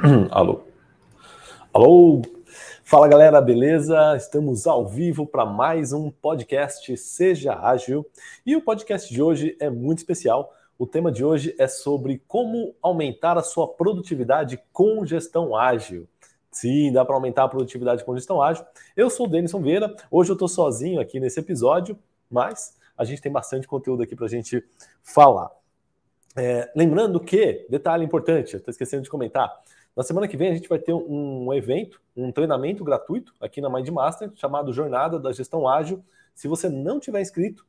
Alô. Alô. Fala galera, beleza? Estamos ao vivo para mais um podcast Seja Ágil. E o podcast de hoje é muito especial. O tema de hoje é sobre como aumentar a sua produtividade com gestão ágil. Sim, dá para aumentar a produtividade com gestão ágil. Eu sou o Denison Vieira. Hoje eu estou sozinho aqui nesse episódio, mas a gente tem bastante conteúdo aqui para a gente falar. É, lembrando que, detalhe importante, estou esquecendo de comentar, na semana que vem a gente vai ter um evento, um treinamento gratuito aqui na Mindmaster, chamado Jornada da Gestão Ágil. Se você não tiver inscrito,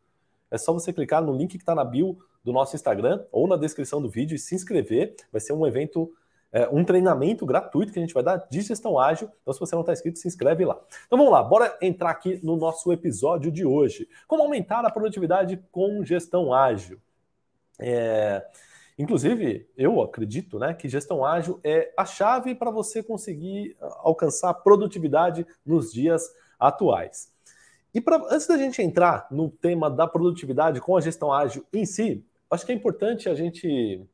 é só você clicar no link que está na bio do nosso Instagram ou na descrição do vídeo e se inscrever. Vai ser um evento, é, um treinamento gratuito que a gente vai dar de gestão ágil. Então, se você não está inscrito, se inscreve lá. Então vamos lá, bora entrar aqui no nosso episódio de hoje. Como aumentar a produtividade com gestão ágil? É, Inclusive, eu acredito né, que gestão ágil é a chave para você conseguir alcançar produtividade nos dias atuais. E pra, antes da gente entrar no tema da produtividade com a gestão ágil em si, acho que é importante a gente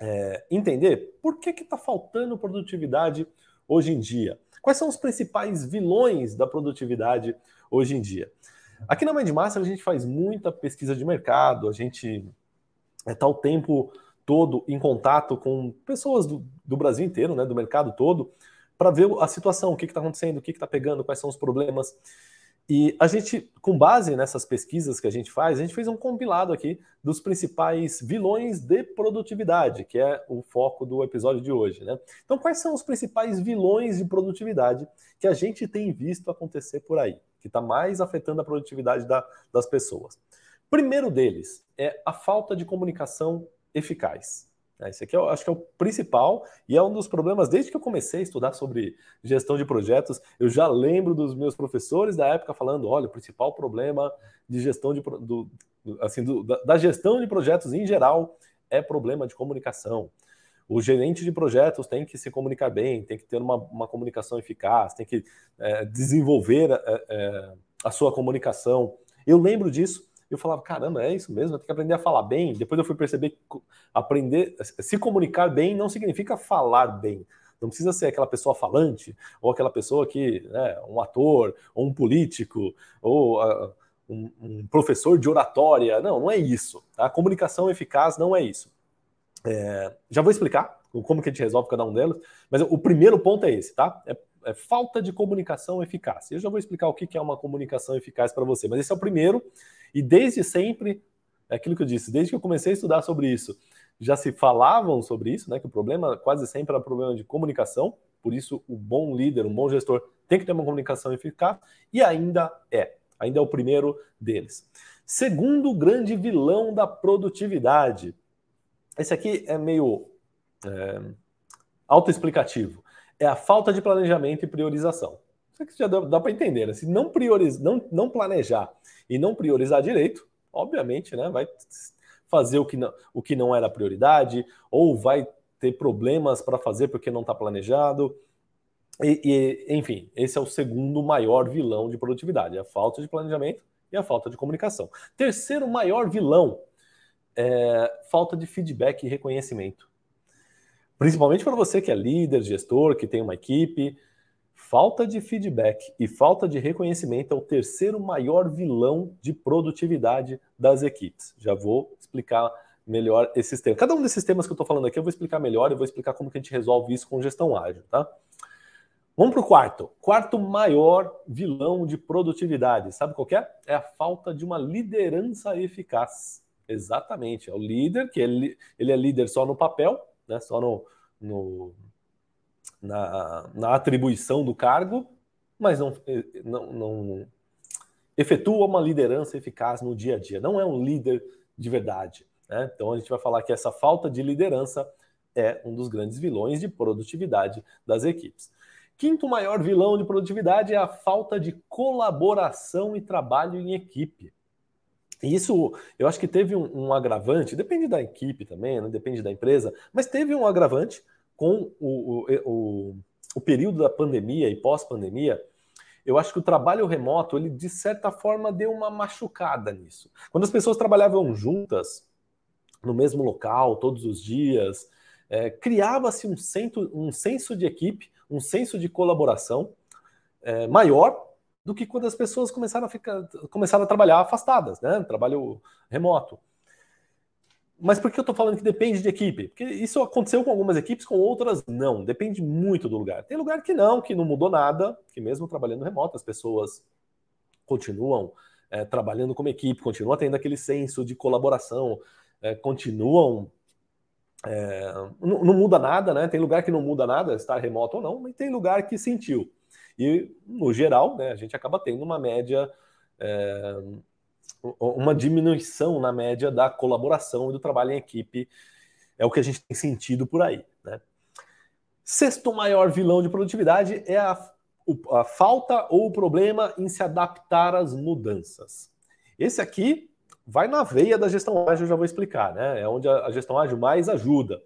é, entender por que está faltando produtividade hoje em dia. Quais são os principais vilões da produtividade hoje em dia? Aqui na Mindmaster a gente faz muita pesquisa de mercado, a gente está é, o tempo todo em contato com pessoas do, do Brasil inteiro, né, do mercado todo, para ver a situação, o que está acontecendo, o que está pegando, quais são os problemas. E a gente, com base nessas pesquisas que a gente faz, a gente fez um compilado aqui dos principais vilões de produtividade, que é o foco do episódio de hoje. Né? Então, quais são os principais vilões de produtividade que a gente tem visto acontecer por aí, que está mais afetando a produtividade da, das pessoas? Primeiro deles é a falta de comunicação eficaz. É, esse aqui eu acho que é o principal e é um dos problemas desde que eu comecei a estudar sobre gestão de projetos. Eu já lembro dos meus professores da época falando: olha, o principal problema de gestão de do, assim do, da gestão de projetos em geral é problema de comunicação. O gerente de projetos tem que se comunicar bem, tem que ter uma, uma comunicação eficaz, tem que é, desenvolver é, é a sua comunicação. Eu lembro disso eu falava, caramba, é isso mesmo, eu tenho que aprender a falar bem. Depois eu fui perceber que aprender, se comunicar bem não significa falar bem. Não precisa ser aquela pessoa falante, ou aquela pessoa que, né, um ator, ou um político, ou uh, um, um, professor de oratória. Não, não é isso. Tá? A comunicação eficaz não é isso. É, já vou explicar como que a gente resolve cada um deles, mas o primeiro ponto é esse, tá? É, é falta de comunicação eficaz. Eu já vou explicar o que é uma comunicação eficaz para você, mas esse é o primeiro e desde sempre, é aquilo que eu disse, desde que eu comecei a estudar sobre isso, já se falavam sobre isso, né? Que o problema quase sempre era problema de comunicação, por isso o bom líder, um bom gestor tem que ter uma comunicação eficaz, e ainda é, ainda é o primeiro deles. Segundo grande vilão da produtividade. Esse aqui é meio é, autoexplicativo. É a falta de planejamento e priorização. Isso já dá, dá para entender. Né? Se não, prioriza, não, não planejar e não priorizar direito, obviamente, né, vai fazer o que não, o que não era prioridade, ou vai ter problemas para fazer porque não está planejado. E, e, enfim, esse é o segundo maior vilão de produtividade: a falta de planejamento e a falta de comunicação. Terceiro maior vilão é falta de feedback e reconhecimento. Principalmente para você que é líder, gestor, que tem uma equipe, Falta de feedback e falta de reconhecimento é o terceiro maior vilão de produtividade das equipes. Já vou explicar melhor esses temas. Cada um desses temas que eu estou falando aqui eu vou explicar melhor e vou explicar como que a gente resolve isso com gestão ágil, tá? Vamos para o quarto. Quarto maior vilão de produtividade. Sabe qual é? É a falta de uma liderança eficaz. Exatamente. É o líder, que ele, ele é líder só no papel, né? só no, no, na, na atribuição do cargo, mas não, não, não efetua uma liderança eficaz no dia a dia. Não é um líder de verdade. Né? Então a gente vai falar que essa falta de liderança é um dos grandes vilões de produtividade das equipes. Quinto maior vilão de produtividade é a falta de colaboração e trabalho em equipe. Isso, eu acho que teve um, um agravante, depende da equipe também, né? depende da empresa, mas teve um agravante com o, o, o, o período da pandemia e pós-pandemia, eu acho que o trabalho remoto, ele de certa forma deu uma machucada nisso. Quando as pessoas trabalhavam juntas, no mesmo local, todos os dias, é, criava-se um, um senso de equipe, um senso de colaboração é, maior do que quando as pessoas começaram a, ficar, começaram a trabalhar afastadas, né? Trabalho remoto. Mas por que eu estou falando que depende de equipe? Porque isso aconteceu com algumas equipes, com outras não. Depende muito do lugar. Tem lugar que não, que não mudou nada, que mesmo trabalhando remoto, as pessoas continuam é, trabalhando como equipe, continuam tendo aquele senso de colaboração, é, continuam. É, não, não, muda nada, né? Tem lugar que não muda nada, estar remoto ou não, mas tem lugar que sentiu. E, no geral, né, a gente acaba tendo uma média uma diminuição na média da colaboração e do trabalho em equipe. É o que a gente tem sentido por aí. Né? Sexto maior vilão de produtividade é a, a falta ou o problema em se adaptar às mudanças. Esse aqui vai na veia da gestão ágil, eu já vou explicar, né? É onde a, gestão ágil mais ajuda.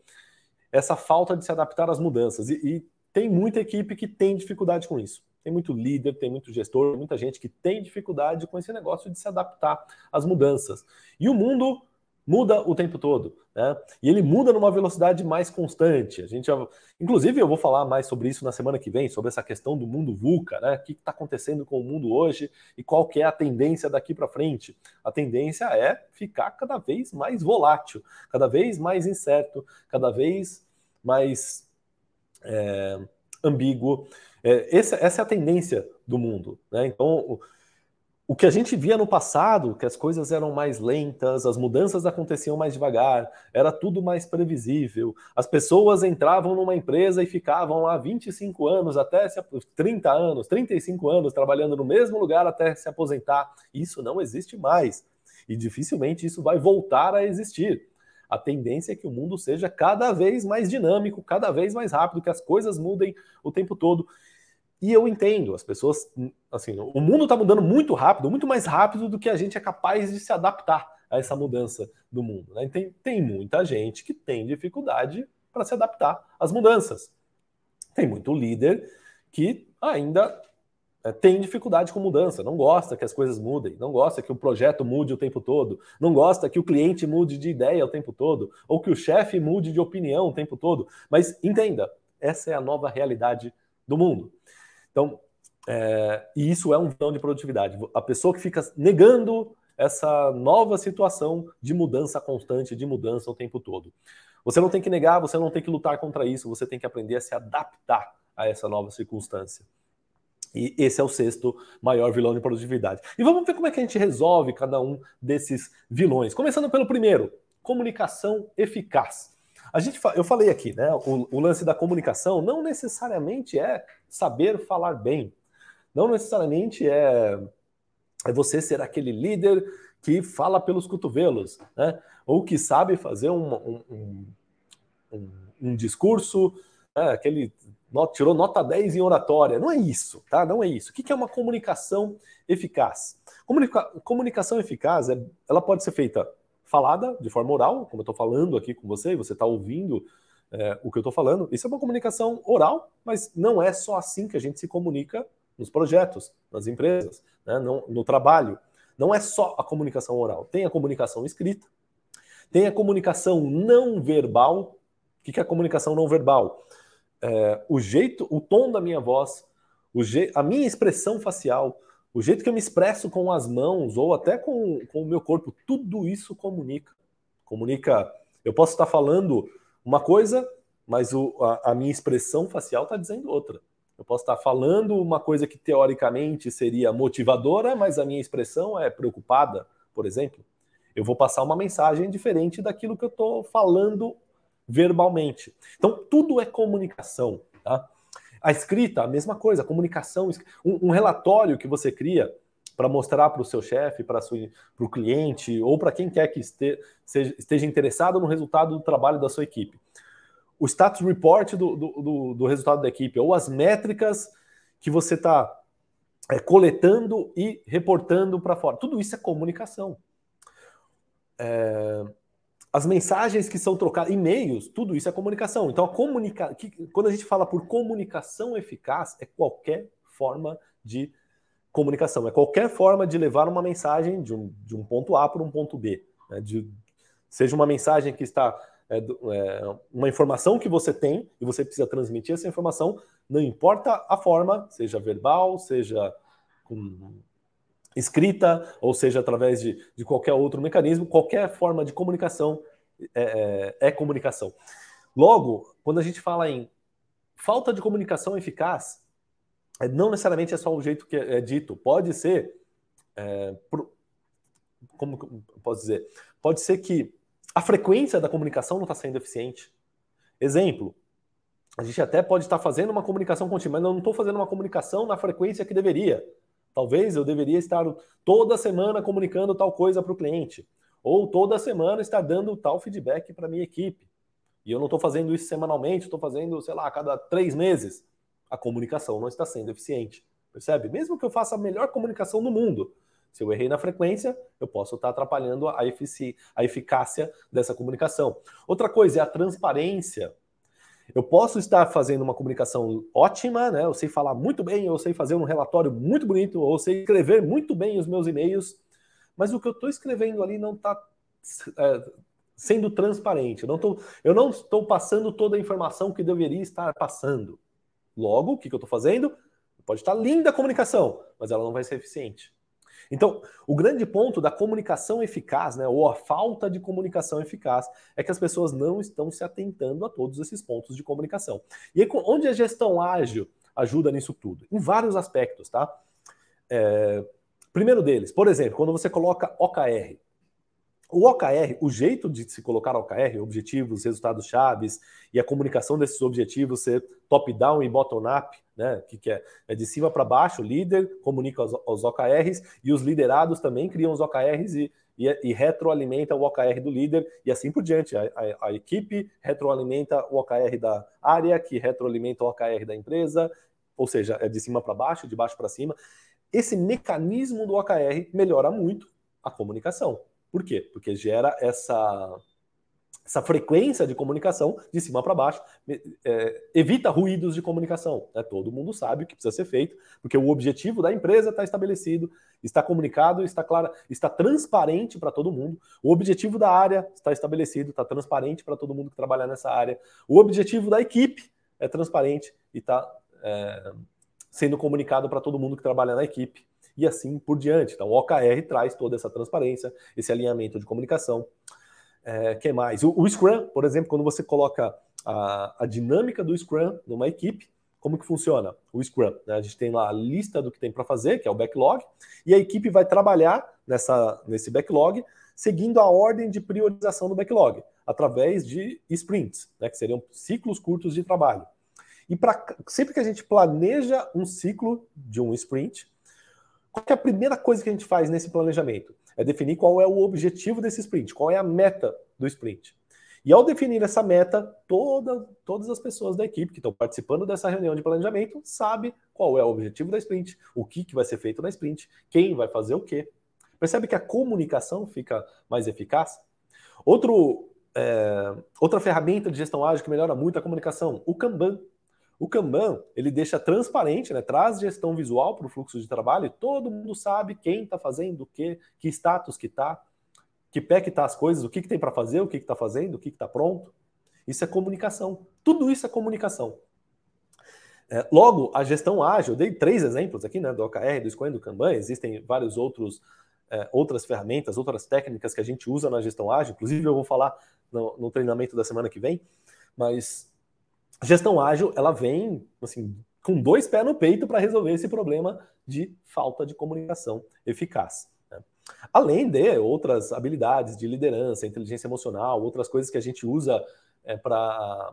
Essa falta de se adaptar às mudanças. E, e tem muita equipe que tem dificuldade com isso. Tem muito líder, tem muito gestor, muita gente que tem dificuldade com esse negócio de se adaptar às mudanças. E o mundo muda o tempo todo, né? E ele muda numa velocidade mais constante. A gente, já... inclusive, eu vou falar mais sobre isso na semana que vem, sobre essa questão do mundo VUCA, né? O que está acontecendo com o mundo hoje e qual que é a tendência daqui para frente? A tendência é ficar cada vez mais volátil, cada vez mais incerto, cada vez mais é, ambíguo. É, essa, essa, é a tendência do mundo. Né? Então, o, o, que a gente via no passado, que as coisas eram mais lentas, as mudanças aconteciam mais devagar, era tudo mais previsível. As pessoas entravam numa empresa e ficavam lá 25 anos, até se, 30 anos, 35 anos, trabalhando no mesmo lugar até se aposentar. Isso não existe mais. E dificilmente isso vai voltar a existir a tendência é que o mundo seja cada vez mais dinâmico, cada vez mais rápido, que as coisas mudem o tempo todo. E eu entendo, as pessoas, assim, o mundo está mudando muito rápido, muito mais rápido do que a gente é capaz de se adaptar a essa mudança do mundo. Né? Tem, tem muita gente que tem dificuldade para se adaptar às mudanças. Tem muito líder que ainda é, tem dificuldade com mudança, não gosta que as coisas mudem, não gosta que o projeto mude o tempo todo, não gosta que o cliente mude de ideia o tempo todo, ou que o chefe mude de opinião o tempo todo. Mas entenda, essa é a nova realidade do mundo. Então, é, e isso é um vilão de produtividade. A pessoa que fica negando essa nova situação de mudança constante, de mudança o tempo todo. Você não tem que negar, você não tem que lutar contra isso, você tem que aprender a se adaptar a essa nova circunstância. E esse é o sexto maior vilão de produtividade. E vamos ver como é que a gente resolve cada um desses vilões. Começando pelo primeiro, comunicação eficaz. A gente, eu falei aqui, né? O, o lance da comunicação não necessariamente é saber falar bem. Não necessariamente é, é você ser aquele líder que fala pelos cotovelos, né? Ou que sabe fazer um, um, um, um discurso, né? aquele tirou nota 10 em oratória. Não é isso, tá? Não é isso. O que é uma comunicação eficaz? Comunica comunicação eficaz, é, ela pode ser feita falada, de forma oral, como eu estou falando aqui com você, você está ouvindo é, o que eu estou falando. Isso é uma comunicação oral, mas não é só assim que a gente se comunica nos projetos, nas empresas, né? no, no trabalho. Não é só a comunicação oral. Tem a comunicação escrita, tem a comunicação não verbal. O que é a comunicação não verbal? é, o jeito, o tom da minha voz, o je, a minha expressão facial, o jeito que eu me expresso com as mãos ou até com, com o meu corpo, tudo isso comunica. Comunica. Eu posso estar falando uma coisa, mas o, a, a minha expressão facial está dizendo outra. Eu posso estar falando uma coisa que teoricamente seria motivadora, mas a minha expressão é preocupada, por exemplo. Eu vou passar uma mensagem diferente daquilo que eu estou falando verbalmente. Então, tudo é comunicação. Tá? A escrita, a mesma coisa, comunicação. Um, um relatório que você cria para mostrar para o seu chefe, para o cliente ou para quem quer que este, seja, esteja interessado no resultado do trabalho da sua equipe. O status report do, do, do resultado da equipe, ou as métricas que você está é, coletando e reportando para fora. Tudo isso é comunicação. É, as mensagens que são trocadas, e-mails, tudo isso é comunicação. Então, a comunica... quando a gente fala por comunicação eficaz, é qualquer forma de comunicação, é qualquer forma de levar uma mensagem de um, de um ponto A para um ponto B. Né? De, seja uma mensagem que está é, é, uma informação que você tem e você precisa transmitir essa informação, não importa a forma, seja verbal, seja com escrita, ou seja através de, de qualquer outro mecanismo, qualquer forma de comunicação é, é, é comunicação. Logo, quando a gente fala em falta de comunicação eficaz, não necessariamente é só o jeito que é dito, pode ser, é, como posso dizer, pode ser que a frequência da comunicação não está sendo eficiente. Exemplo, a gente até pode estar fazendo uma comunicação contínua, mas não estou fazendo uma comunicação na frequência que deveria. Talvez eu deveria estar toda semana comunicando tal coisa para o cliente, ou toda semana estar dando tal feedback para minha equipe. E eu não estou fazendo isso semanalmente, estou fazendo, sei lá, a cada três meses. A comunicação não está sendo eficiente. Percebe? Mesmo que eu faça a melhor comunicação do mundo, se eu errei na frequência, eu posso estar atrapalhando a, efici a eficácia dessa comunicação. Outra coisa é a transparência. Eu posso estar fazendo uma comunicação ótima, né? Eu sei falar muito bem, eu sei fazer um relatório muito bonito, ou sei escrever muito bem os meus e-mails, mas o que eu estou escrevendo ali não está é, sendo transparente. Não, eu não estou passando toda a informação que deveria estar passando. Logo, o que, que eu estou fazendo? Pode estar linda a comunicação, mas ela não vai ser eficiente. Então, o grande ponto da comunicação eficaz, né, ou a falta de comunicação eficaz, é que as pessoas não estão se atentando a todos esses pontos de comunicação. E aí, onde a gestão ágil ajuda nisso tudo? Em vários aspectos, tá? É, primeiro deles, por exemplo, quando você coloca OKR, o OKR, o jeito de se colocar OKR, objetivos, resultados chaves e a comunicação desses objetivos ser top-down e bottom-up, né? Que, que é, é de cima para baixo, o líder comunica os, os, OKRs e os liderados também criam os OKRs e, e, e retroalimenta o OKR do líder e assim por diante. A, a, a, equipe retroalimenta o OKR da área, que retroalimenta o OKR da empresa, ou seja, é de cima para baixo, de baixo para cima. Esse mecanismo do OKR melhora muito a comunicação. Por quê? Porque gera essa, essa frequência de comunicação de cima para baixo, é, evita ruídos de comunicação. Né? Todo mundo sabe o que precisa ser feito, porque o objetivo da empresa está estabelecido, está comunicado, está claro, está transparente para todo mundo. O objetivo da área está estabelecido, está transparente para todo mundo que trabalha nessa área. O objetivo da equipe é transparente e está é, sendo comunicado para todo mundo que trabalha na equipe e assim por diante. Então, o OKR traz toda essa transparência, esse alinhamento de comunicação. É, que mais? O, o, Scrum, por exemplo, quando você coloca a, a, dinâmica do Scrum numa equipe, como que funciona o Scrum? Né? A gente tem lá a lista do que tem para fazer, que é o backlog, e a equipe vai trabalhar nessa, nesse backlog seguindo a ordem de priorização do backlog, através de sprints, né? que seriam ciclos curtos de trabalho. E pra, sempre que a gente planeja um ciclo de um sprint, qual é a primeira coisa que a gente faz nesse planejamento? É definir qual é o objetivo desse sprint, qual é a meta do sprint. E ao definir essa meta, toda, todas as pessoas da equipe que estão participando dessa reunião de planejamento sabem qual é o objetivo da sprint, o que, que vai ser feito na sprint, quem vai fazer o quê. Percebe que a comunicação fica mais eficaz? Outro, é, outra ferramenta de gestão ágil que melhora muito a comunicação, o Kanban. O Kanban, ele deixa transparente, né? traz gestão visual para o fluxo de trabalho, e todo mundo sabe quem está fazendo o quê, que status que está, que pé que está as coisas, o que, que tem para fazer, o que está fazendo, o que está pronto. Isso é comunicação. Tudo isso é comunicação. É, logo, a gestão ágil, eu dei três exemplos aqui, né, do OKR, do Scrum do Kanban, existem vários outros é, outras ferramentas, outras técnicas que a gente usa na gestão ágil, inclusive eu vou falar no, no treinamento da semana que vem, mas gestão ágil, ela vem assim, com dois pés no peito para resolver esse problema de falta de comunicação eficaz. Né? Além de outras habilidades de liderança, inteligência emocional, outras coisas que a gente usa é, para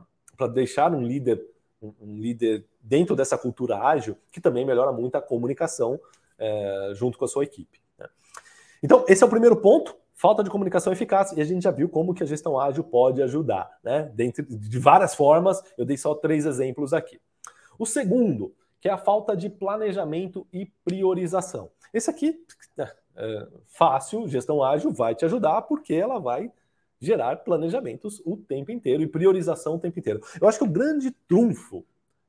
deixar um líder, um, líder dentro dessa cultura ágil, que também melhora muito a comunicação é, junto com a sua equipe. Né? Então, esse é o primeiro ponto falta de comunicação eficaz, e a gente já viu como que a gestão ágil pode ajudar, né? Dentro de várias formas, eu dei só três exemplos aqui. O segundo, que é a falta de planejamento e priorização. Esse aqui é, é fácil, gestão ágil vai te ajudar, porque ela vai gerar planejamentos o tempo inteiro e priorização o tempo inteiro. Eu acho que o grande trunfo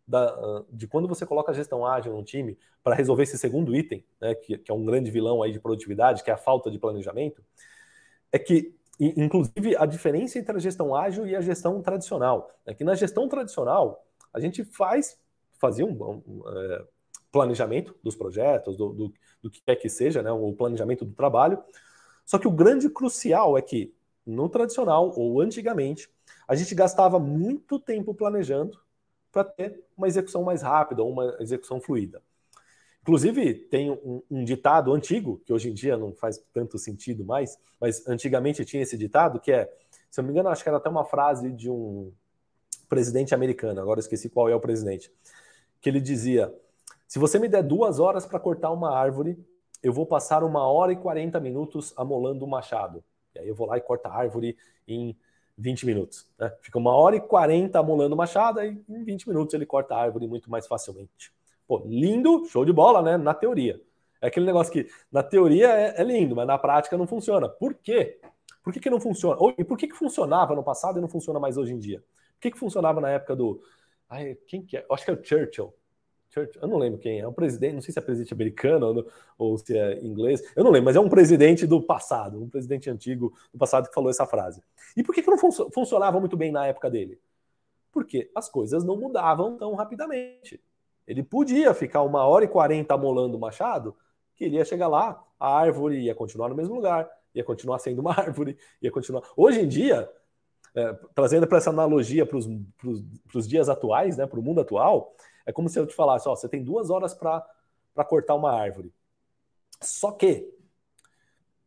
da, de quando você coloca a gestão ágil no time para resolver esse segundo item, né, que, que, é um grande vilão aí de produtividade, que é a falta de planejamento, é que inclusive, a diferença entre a gestão ágil e a gestão tradicional. É que na gestão tradicional, a gente faz, fazia um, um, um é, planejamento dos projetos, do, do, do, que quer que seja, né, o planejamento do trabalho. Só que o grande crucial é que, no tradicional, ou antigamente, a gente gastava muito tempo planejando para ter uma execução mais rápida ou uma execução fluida. Inclusive, tem um, um, ditado antigo, que hoje em dia não faz tanto sentido mais, mas antigamente tinha esse ditado, que é, se eu não me engano, acho que era até uma frase de um presidente americano, agora esqueci qual é o presidente, que ele dizia: se você me der duas horas para cortar uma árvore, eu vou passar uma hora e 40 minutos amolando o machado. E aí eu vou lá e corto a árvore em 20 minutos. Né? Fica uma hora e 40 amolando o machado, e em 20 minutos ele corta a árvore muito mais facilmente. Pô, lindo, show de bola, né? Na teoria. É aquele negócio que na teoria é, é lindo, mas na prática não funciona. Por quê? Por que, que não funciona? Ou, e por que, que funcionava no passado e não funciona mais hoje em dia? Por que, que funcionava na época do. Ai, quem que é? Eu acho que é o Churchill. Churchill. Eu não lembro quem é. É um presidente, não sei se é presidente americano ou, ou se é inglês. Eu não lembro, mas é um presidente do passado, um presidente antigo do passado que falou essa frase. E por que, que não fun funcionava muito bem na época dele? Porque as coisas não mudavam tão rapidamente. Ele podia ficar uma hora e quarenta amolando o machado, que ele ia chegar lá, a árvore ia continuar no mesmo lugar, ia continuar sendo uma árvore, ia continuar. Hoje em dia, é, trazendo para essa analogia para os dias atuais, né, para o mundo atual, é como se eu te falasse: ó, você tem duas horas para cortar uma árvore. Só que,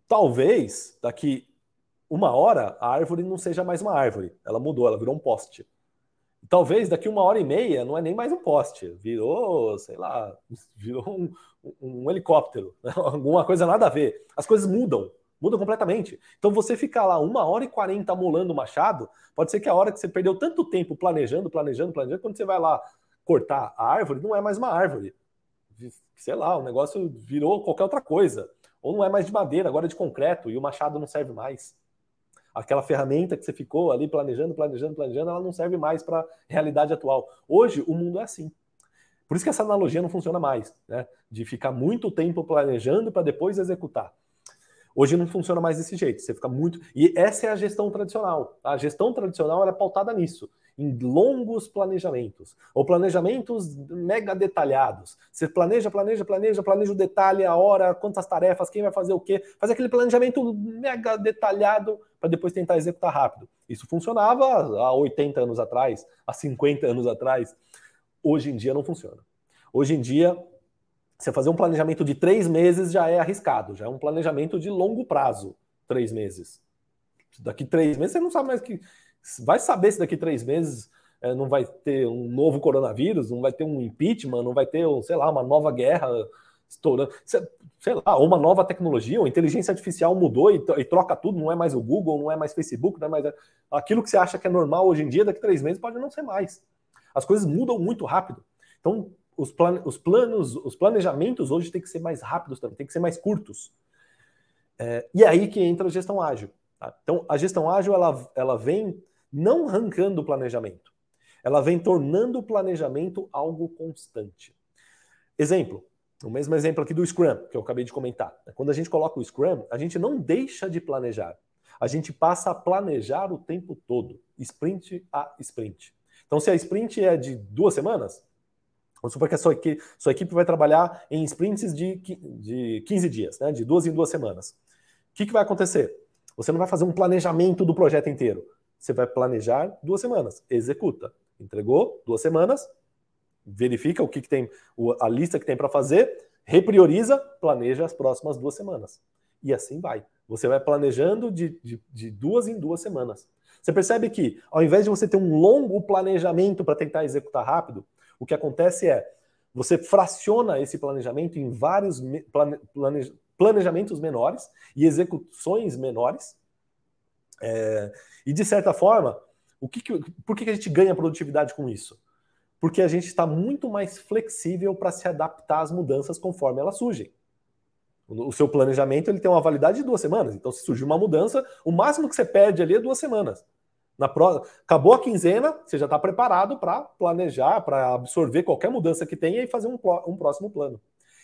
talvez, daqui uma hora, a árvore não seja mais uma árvore. Ela mudou, ela virou um poste. Talvez daqui uma hora e meia não é nem mais um poste, virou, sei lá, virou um, um helicóptero, né? alguma coisa nada a ver. As coisas mudam, mudam completamente. Então você ficar lá uma hora e quarenta molando o machado, pode ser que a hora que você perdeu tanto tempo planejando, planejando, planejando, quando você vai lá cortar a árvore, não é mais uma árvore. Sei lá, o negócio virou qualquer outra coisa. Ou não é mais de madeira, agora é de concreto, e o machado não serve mais aquela ferramenta que você ficou ali planejando, planejando, planejando, ela não serve mais para a realidade atual. Hoje, o mundo é assim. Por isso que essa analogia não funciona mais, né? De ficar muito tempo planejando para depois executar. Hoje não funciona mais desse jeito. Você fica muito. E essa é a gestão tradicional. A gestão tradicional é pautada nisso em longos planejamentos, ou planejamentos mega detalhados. Você planeja, planeja, planeja, planeja o detalhe, a hora, quantas tarefas, quem vai fazer o quê, faz aquele planejamento mega detalhado para depois tentar executar rápido. Isso funcionava há 80 anos atrás, há 50 anos atrás. Hoje em dia não funciona. Hoje em dia, você fazer um planejamento de três meses já é arriscado, já é um planejamento de longo prazo, três meses. Daqui três meses você não sabe mais que vai saber se daqui três meses é, não vai ter um novo coronavírus, não vai ter um impeachment, não vai ter, sei lá, uma nova guerra estourando, sei lá, uma nova tecnologia, ou inteligência artificial mudou e, e, troca tudo, não é mais o Google, não é mais Facebook, não é mais aquilo que você acha que é normal hoje em dia, daqui três meses pode não ser mais. As coisas mudam muito rápido. Então, os, plan os planos, os planejamentos hoje têm que ser mais rápidos também, têm que ser mais curtos. É, e é aí que entra a gestão ágil. Tá? Então, a gestão ágil ela, ela vem não arrancando o planejamento. Ela vem tornando o planejamento algo constante. Exemplo, o mesmo exemplo aqui do Scrum, que eu acabei de comentar. Quando a gente coloca o Scrum, a gente não deixa de planejar. A gente passa a planejar o tempo todo, sprint a sprint. Então, se a sprint é de duas semanas, vamos supor que a sua equipe, sua equipe vai trabalhar em sprints de, de 15 dias, né? de duas em duas semanas. O que, que vai acontecer? Você não vai fazer um planejamento do projeto inteiro. Você vai planejar duas semanas, executa. Entregou duas semanas, verifica o que, que tem, a lista que tem para fazer, reprioriza, planeja as próximas duas semanas. E assim vai. Você vai planejando de, de, de duas em duas semanas. Você percebe que, ao invés de você ter um longo planejamento para tentar executar rápido, o que acontece é você fraciona esse planejamento em vários plane, planejamentos menores e execuções menores é, e de certa forma, o que, que por que, que a gente ganha produtividade com isso? Porque a gente está muito mais flexível para se adaptar às mudanças conforme elas surgem. O seu planejamento ele tem uma validade de duas semanas. Então, se surgir uma mudança, o máximo que você perde ali é duas semanas. Na pro... Acabou a quinzena, você já está preparado para planejar, para absorver qualquer mudança que tenha e fazer um, um próximo plano.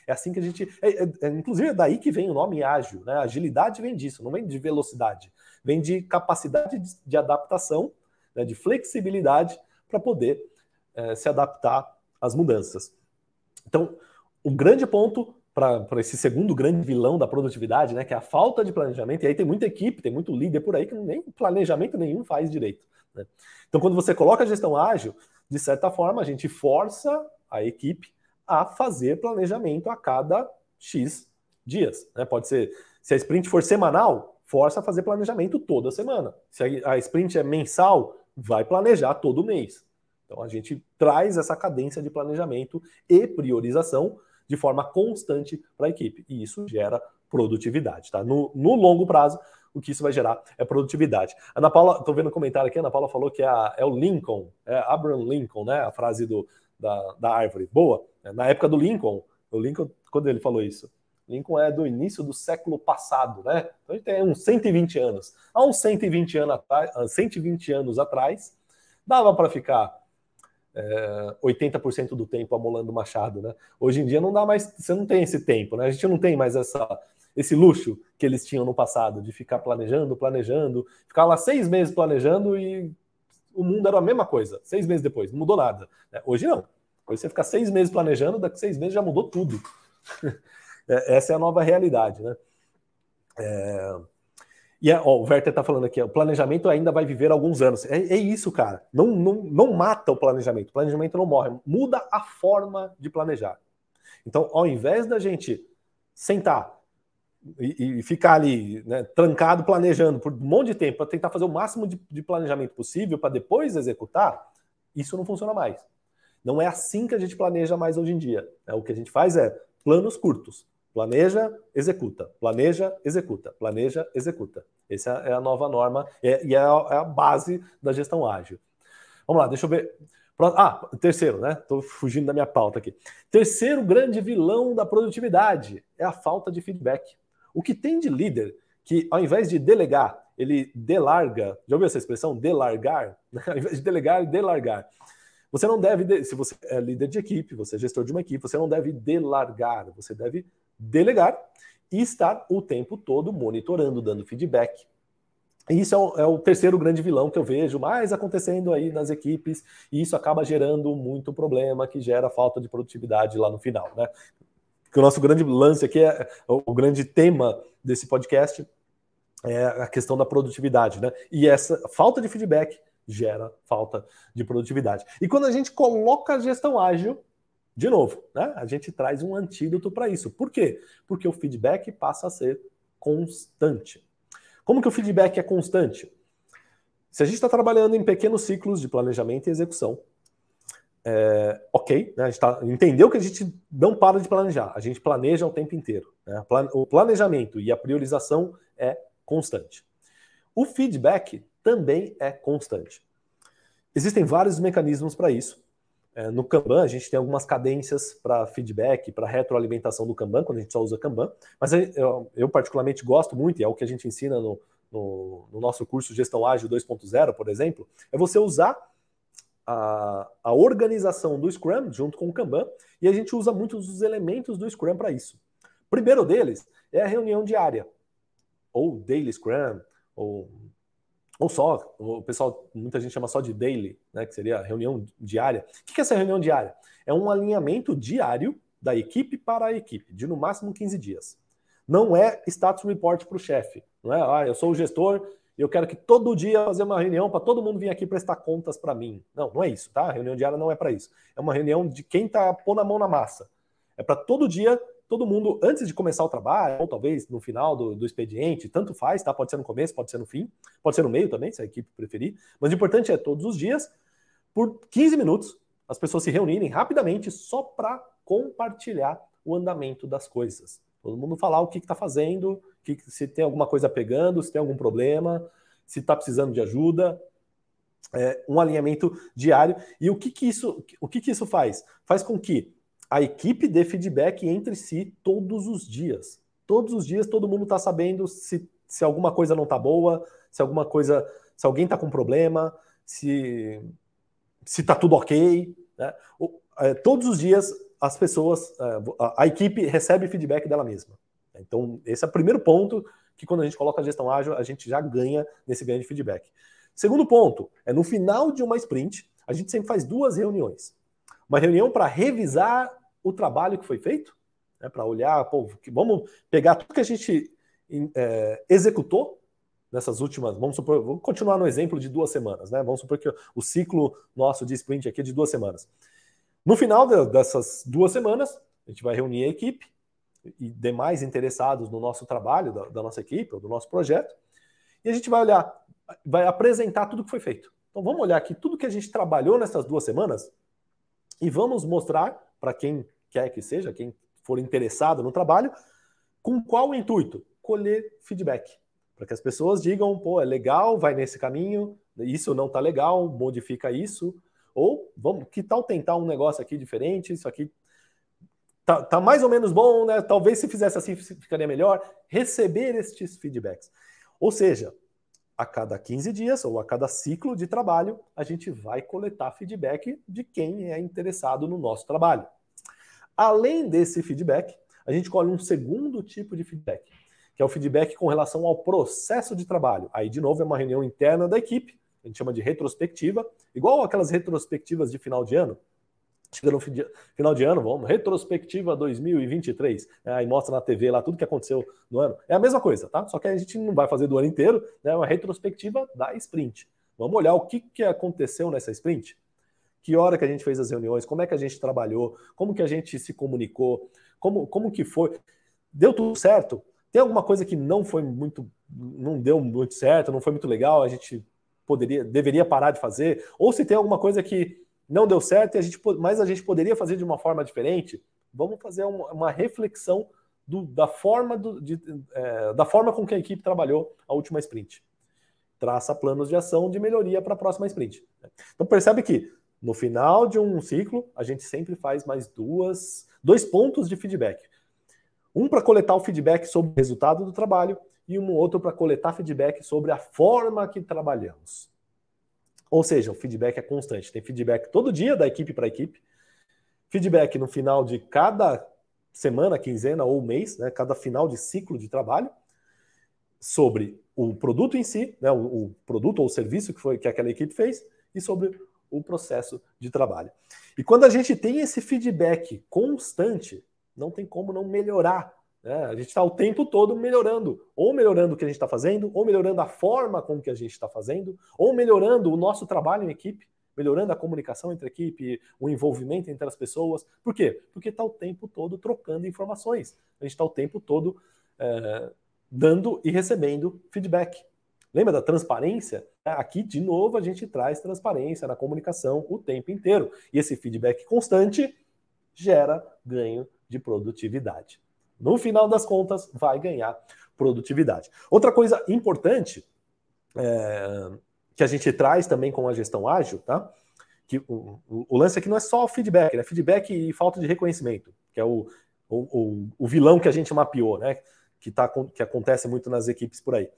É assim que a gente. É, é, é, inclusive, é daí que vem o nome ágil. Né? Agilidade vem disso, não vem de velocidade. Vem de capacidade de, de adaptação, né? de flexibilidade para poder é, se adaptar às mudanças. Então, o grande ponto para esse segundo grande vilão da produtividade, né, que é a falta de planejamento, e aí tem muita equipe, tem muito líder por aí que nem planejamento nenhum faz direito. Né? Então, quando você coloca a gestão ágil, de certa forma, a gente força a equipe a fazer planejamento a cada X dias. Né? Pode ser, se a sprint for semanal, força a fazer planejamento toda semana. Se a sprint é mensal, vai planejar todo mês. Então a gente traz essa cadência de planejamento e priorização de forma constante para a equipe. E isso gera produtividade. Tá? No, no, longo prazo, o que isso vai gerar é produtividade. Ana Paula, estou vendo um comentário aqui, a Ana Paula falou que é, a, é o Lincoln, é Abraham Lincoln, né? A frase do, da, da árvore. Boa. Na época do Lincoln, o Lincoln, quando ele falou isso? Lincoln é do início do século passado, né? Então a gente tem uns 120 anos. Há uns 120 anos atrás, 120 anos atrás, dava para ficar é, 80% do tempo amolando machado, né? Hoje em dia não dá mais, você não tem esse tempo, né? A gente não tem mais essa, esse luxo que eles tinham no passado de ficar planejando, planejando, ficar lá seis meses planejando e o mundo era a mesma coisa, seis meses depois, não mudou nada. Né? Hoje não. Hoje você fica seis meses planejando, daqui seis meses já mudou tudo. É, essa é a nova realidade, né? É... E é, ó, o Werther está falando aqui, o planejamento ainda vai viver alguns anos. É, é, isso, cara. Não, não, não mata o planejamento. O planejamento não morre. Muda a forma de planejar. Então, ao invés da gente sentar e, e ficar ali né, trancado planejando por um monte de tempo para tentar fazer o máximo de, de planejamento possível para depois executar, isso não funciona mais. Não é assim que a gente planeja mais hoje em dia. É, o que a gente faz é planos curtos. Planeja, executa. Planeja, executa. Planeja, executa. Essa é a nova norma é, e é a, é a base da gestão ágil. Vamos lá, deixa eu ver. Ah, terceiro, né? Estou fugindo da minha pauta aqui. Terceiro grande vilão da produtividade é a falta de feedback. O que tem de líder que, ao invés de delegar, ele delarga. Já ouviu essa expressão? Delargar? ao invés de delegar, delargar. Você não deve, se você é líder de equipe, você é gestor de uma equipe, você não deve delargar, você deve delegar e estar o tempo todo monitorando, dando feedback. E isso é o, é o, terceiro grande vilão que eu vejo mais acontecendo aí nas equipes, e isso acaba gerando muito problema, que gera falta de produtividade lá no final, né? Que o nosso grande lance aqui é o grande tema desse podcast é a questão da produtividade, né? E essa falta de feedback gera falta de produtividade. E quando a gente coloca a gestão ágil de novo, né? A gente traz um antídoto para isso. Por quê? Porque o feedback passa a ser constante. Como que o feedback é constante? Se a gente está trabalhando em pequenos ciclos de planejamento e execução, é, ok, né? a gente tá, entendeu que a gente não para de planejar, a gente planeja o tempo inteiro. Né? O planejamento e a priorização é constante. O feedback também é constante. Existem vários mecanismos para isso. É, no Kanban, a gente tem algumas cadências para feedback, para retroalimentação do Kanban, quando a gente só usa Kanban. Mas eu, eu particularmente gosto muito, e é o que a gente ensina no, no, no nosso curso Gestão Ágil 2.0, por exemplo, é você usar a, a, organização do Scrum junto com o Kanban, e a gente usa muitos dos elementos do Scrum para isso. O primeiro deles é a reunião diária, ou Daily Scrum, ou ou só, o pessoal, muita gente chama só de daily, né, que seria reunião diária. O que é essa reunião diária? É um alinhamento diário da equipe para a equipe, de no máximo 15 dias. Não é status report para o chefe. Não é, ah, eu sou o gestor eu quero que todo dia fazer uma reunião para todo mundo vir aqui prestar contas para mim. Não, não é isso, tá? A reunião diária não é para isso. É uma reunião de quem está pondo a mão na massa. É para todo dia todo mundo, antes de começar o trabalho, ou talvez no final do, do, expediente, tanto faz, tá? Pode ser no começo, pode ser no fim, pode ser no meio também, se a equipe preferir. Mas o importante é todos os dias, por 15 minutos, as pessoas se reunirem rapidamente só para compartilhar o andamento das coisas. Todo mundo falar o que está fazendo, que, se tem alguma coisa pegando, se tem algum problema, se está precisando de ajuda. É, um alinhamento diário. E o que, que isso, o que, que isso faz? Faz com que a equipe dê feedback entre si todos os dias. Todos os dias todo mundo está sabendo se, se alguma coisa não está boa, se alguma coisa, se alguém está com problema, se se está tudo ok. Né? O, é, todos os dias as pessoas, é, a equipe recebe feedback dela mesma. Então, esse é o primeiro ponto que quando a gente coloca a gestão ágil, a gente já ganha nesse ganho de feedback. Segundo ponto, é no final de uma sprint, a gente sempre faz duas reuniões. Uma reunião para revisar o trabalho que foi feito, né, para olhar, pô, vamos pegar tudo que a gente é, executou nessas últimas, vamos supor, vou continuar no exemplo de duas semanas, né? Vamos supor que o ciclo nosso de sprint aqui é de duas semanas. No final dessas duas semanas, a gente vai reunir a equipe e demais interessados no nosso trabalho, da, da nossa equipe, ou do nosso projeto, e a gente vai olhar, vai apresentar tudo que foi feito. Então vamos olhar aqui tudo que a gente trabalhou nessas duas semanas e vamos mostrar para quem quer que seja, quem for interessado no trabalho, com qual intuito? Colher feedback. Para que as pessoas digam, pô, é legal, vai nesse caminho, isso não tá legal, modifica isso. Ou, vamos, que tal tentar um negócio aqui diferente, isso aqui tá, tá mais ou menos bom, né? Talvez se fizesse assim ficaria melhor. Receber estes feedbacks. Ou seja, a cada 15 dias ou a cada ciclo de trabalho, a gente vai coletar feedback de quem é interessado no nosso trabalho. Além desse feedback, a gente colhe um segundo tipo de feedback, que é o feedback com relação ao processo de trabalho. Aí, de novo, é uma reunião interna da equipe, gente chama de retrospectiva, igual aquelas retrospectivas de final de ano. Chega no final de ano, vamos, retrospectiva 2023, né? aí mostra na TV lá tudo que aconteceu no ano. É a mesma coisa, tá? Só que a gente não vai fazer do ano inteiro, né? É uma retrospectiva da sprint. Vamos olhar o que, que aconteceu nessa sprint que hora que a gente fez as reuniões, como é que a gente trabalhou, como que a gente se comunicou, como, como que foi. Deu tudo certo? Tem alguma coisa que não foi muito, não deu muito certo, não foi muito legal, a gente poderia, deveria parar de fazer? Ou se tem alguma coisa que não deu certo, e a gente, mas a gente poderia fazer de uma forma diferente? Vamos fazer uma, uma reflexão do, da, forma do, de, é, da forma com que a equipe trabalhou a última sprint. Traça planos de ação de melhoria para a próxima sprint. Então percebe que no final de um ciclo, a gente sempre faz mais duas, dois pontos de feedback. Um para coletar o feedback sobre o resultado do trabalho e um outro para coletar feedback sobre a forma que trabalhamos. Ou seja, o feedback é constante. Tem feedback todo dia da equipe para equipe, feedback no final de cada semana, quinzena ou mês, né, cada final de ciclo de trabalho, sobre o produto em si, né, o, o produto ou o serviço que foi que aquela equipe fez, e sobre o processo de trabalho. E quando a gente tem esse feedback constante, não tem como não melhorar. Né? A gente está o tempo todo melhorando, ou melhorando o que a gente está fazendo, ou melhorando a forma com que a gente está fazendo, ou melhorando o nosso trabalho em equipe, melhorando a comunicação entre a equipe, o envolvimento entre as pessoas. Por quê? Porque está o tempo todo trocando informações. A gente está o tempo todo é, dando e recebendo feedback. Lembra da transparência? Aqui, de novo, a gente traz transparência na comunicação o tempo inteiro. E esse feedback constante gera ganho de produtividade. No final das contas, vai ganhar produtividade. Outra coisa importante é, que a gente traz também com a gestão ágil, tá? Que o, o, o lance aqui não é só feedback, né? Feedback e falta de reconhecimento, que é o, o, o vilão que a gente mapeou, né? Que, tá, que acontece muito nas equipes por aí.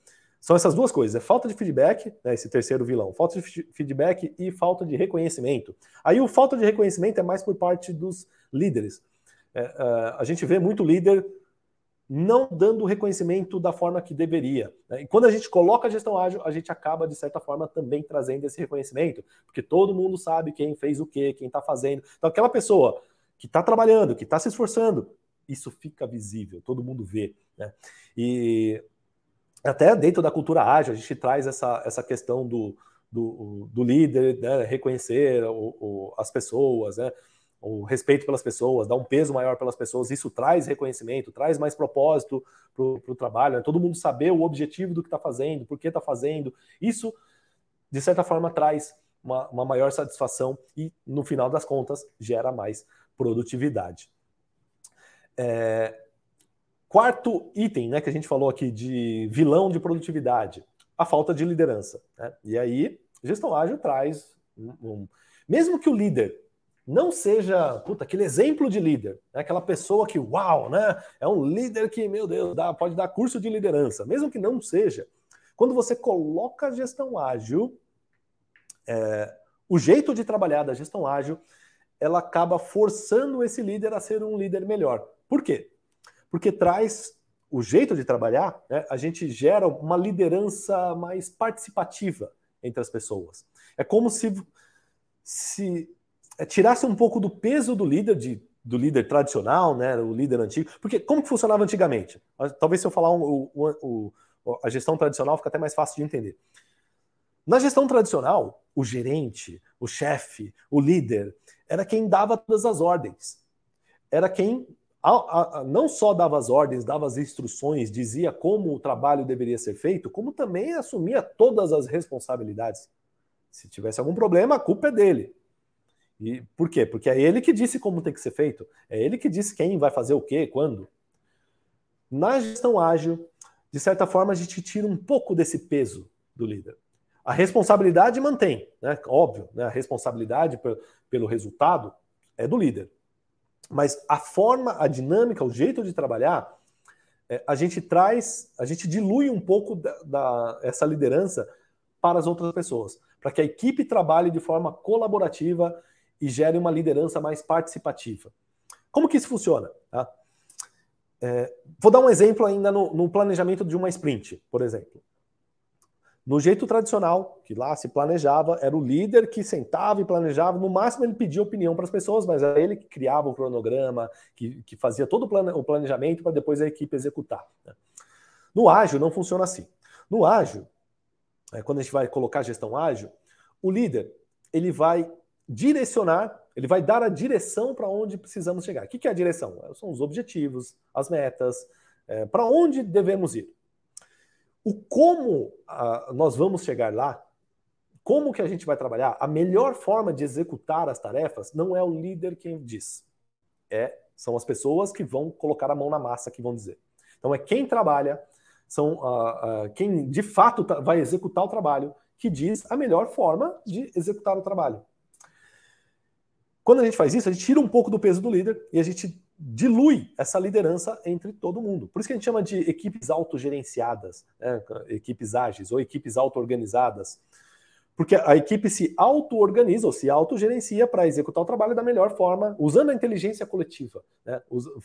São essas duas coisas: é falta de feedback, né, esse terceiro vilão, falta de feedback e falta de reconhecimento. Aí o falta de reconhecimento é mais por parte dos líderes. É, uh, a gente vê muito líder não dando reconhecimento da forma que deveria. Né? E quando a gente coloca a gestão ágil, a gente acaba, de certa forma, também trazendo esse reconhecimento, porque todo mundo sabe quem fez o quê, quem está fazendo. Então, aquela pessoa que está trabalhando, que está se esforçando, isso fica visível, todo mundo vê. Né? E até dentro da cultura ágil, a gente traz essa, essa questão do, do, do líder, né, reconhecer o, o, as pessoas, né, o respeito pelas pessoas, dar um peso maior pelas pessoas, isso traz reconhecimento, traz mais propósito para o trabalho, né, todo mundo saber o objetivo do que está fazendo, por que está fazendo, isso, de certa forma, traz uma, uma maior satisfação e, no final das contas, gera mais produtividade. É, Quarto item, né, que a gente falou aqui de vilão de produtividade, a falta de liderança. Né? E aí, gestão ágil traz um, um, mesmo que o líder não seja puta, aquele exemplo de líder, né? aquela pessoa que, uau, né? É um líder que, meu Deus, dá, pode dar curso de liderança, mesmo que não seja. Quando você coloca a gestão ágil, é, o jeito de trabalhar da gestão ágil ela acaba forçando esse líder a ser um líder melhor. Por quê? Porque traz o jeito de trabalhar, né, a gente gera uma liderança mais participativa entre as pessoas. É como se, se tirasse um pouco do peso do líder, de, do líder tradicional, né, o líder antigo. Porque como que funcionava antigamente? Talvez se eu falar um, a gestão tradicional fica até mais fácil de entender. Na gestão tradicional, o gerente, o chefe, o líder, era quem dava todas as ordens. Era quem a, a, não só dava as ordens, dava as instruções, dizia como o trabalho deveria ser feito, como também assumia todas as responsabilidades. Se tivesse algum problema, a culpa é dele. E por quê? Porque é ele que disse como tem que ser feito, é ele que disse quem vai fazer o quê, quando. Na gestão ágil, de certa forma, a gente tira um pouco desse peso do líder. A responsabilidade mantém, né? Óbvio, né? a responsabilidade pelo resultado é do líder. Mas a forma, a dinâmica, o jeito de trabalhar, é, a gente traz, a gente dilui um pouco da, da, essa liderança para as outras pessoas, para que a equipe trabalhe de forma colaborativa e gere uma liderança mais participativa. Como que isso funciona? Tá? É, vou dar um exemplo ainda no, no planejamento de uma sprint, por exemplo. No jeito tradicional, que lá se planejava, era o líder que sentava e planejava, no máximo ele pedia opinião para as pessoas, mas era ele que criava o cronograma, que, que fazia todo o planejamento para depois a equipe executar. Né? No ágil não funciona assim. No ágil, é, quando a gente vai colocar gestão ágil, o líder ele vai direcionar, ele vai dar a direção para onde precisamos chegar. O que é a direção? São os objetivos, as metas, é, para onde devemos ir. O como uh, nós vamos chegar lá, como que a gente vai trabalhar, a melhor forma de executar as tarefas não é o líder quem diz. É, são as pessoas que vão colocar a mão na massa que vão dizer. Então é quem trabalha, são uh, uh, quem de fato vai executar o trabalho que diz a melhor forma de executar o trabalho. Quando a gente faz isso, a gente tira um pouco do peso do líder e a gente dilui essa liderança entre todo mundo. Por isso que a gente chama de equipes autogerenciadas, né? equipes ágeis ou equipes auto-organizadas. Porque a equipe se auto-organiza ou se autogerencia para executar o trabalho da melhor forma, usando a inteligência coletiva, né?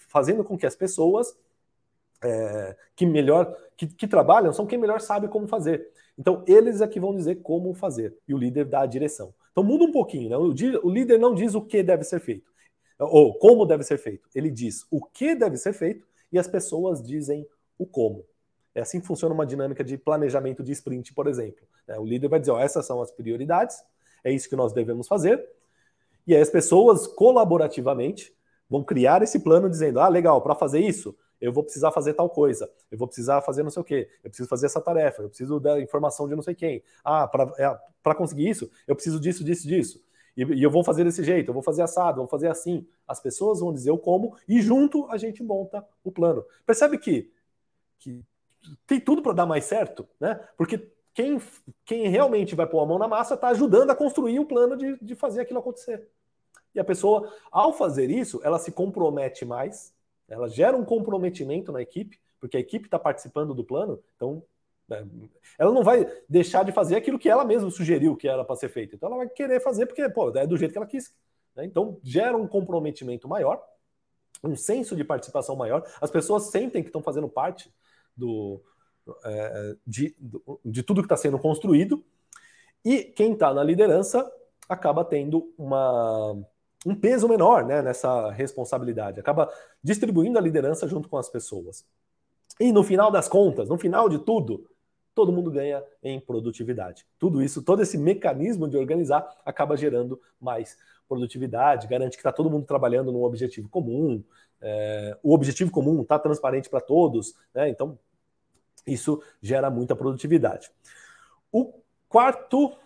fazendo com que as pessoas é, que melhor que, que, trabalham são quem melhor sabe como fazer. Então, eles é que vão dizer como fazer, e o líder dá a direção. Então muda um pouquinho, né? o, líder não diz o que deve ser feito ou como deve ser feito. Ele diz o que deve ser feito e as pessoas dizem o como. É assim que funciona uma dinâmica de planejamento de sprint, por exemplo. É, o líder vai dizer: ó, essas são as prioridades, é isso que nós devemos fazer. E aí as pessoas colaborativamente vão criar esse plano dizendo: ah, legal, para fazer isso, eu vou precisar fazer tal coisa, eu vou precisar fazer não sei o quê, eu preciso fazer essa tarefa, eu preciso da informação de não sei quem. Ah, para é, conseguir isso, eu preciso disso, disso, disso. E, e, eu vou fazer desse jeito, eu vou fazer assado, eu vou fazer assim. As pessoas vão dizer o como e junto a gente monta o plano. Percebe que, que tem tudo para dar mais certo, né? Porque quem, quem realmente vai pôr a mão na massa está ajudando a construir o plano de, de fazer aquilo acontecer. E a pessoa, ao fazer isso, ela se compromete mais, ela gera um comprometimento na equipe, porque a equipe está participando do plano, então né? Ela não vai deixar de fazer aquilo que ela mesma sugeriu que era para ser feito. Então ela vai querer fazer porque pô, é do jeito que ela quis. Né? Então gera um comprometimento maior, um senso de participação maior. As pessoas sentem que estão fazendo parte do, é, de, de tudo que está sendo construído. E quem está na liderança acaba tendo uma, um peso menor né, nessa responsabilidade, acaba distribuindo a liderança junto com as pessoas. E no final das contas, no final de tudo, todo mundo ganha em produtividade. Tudo isso, todo esse mecanismo de organizar acaba gerando mais produtividade, garante que está todo mundo trabalhando num objetivo comum, é, o objetivo comum está transparente para todos, né? então isso gera muita produtividade. O quarto,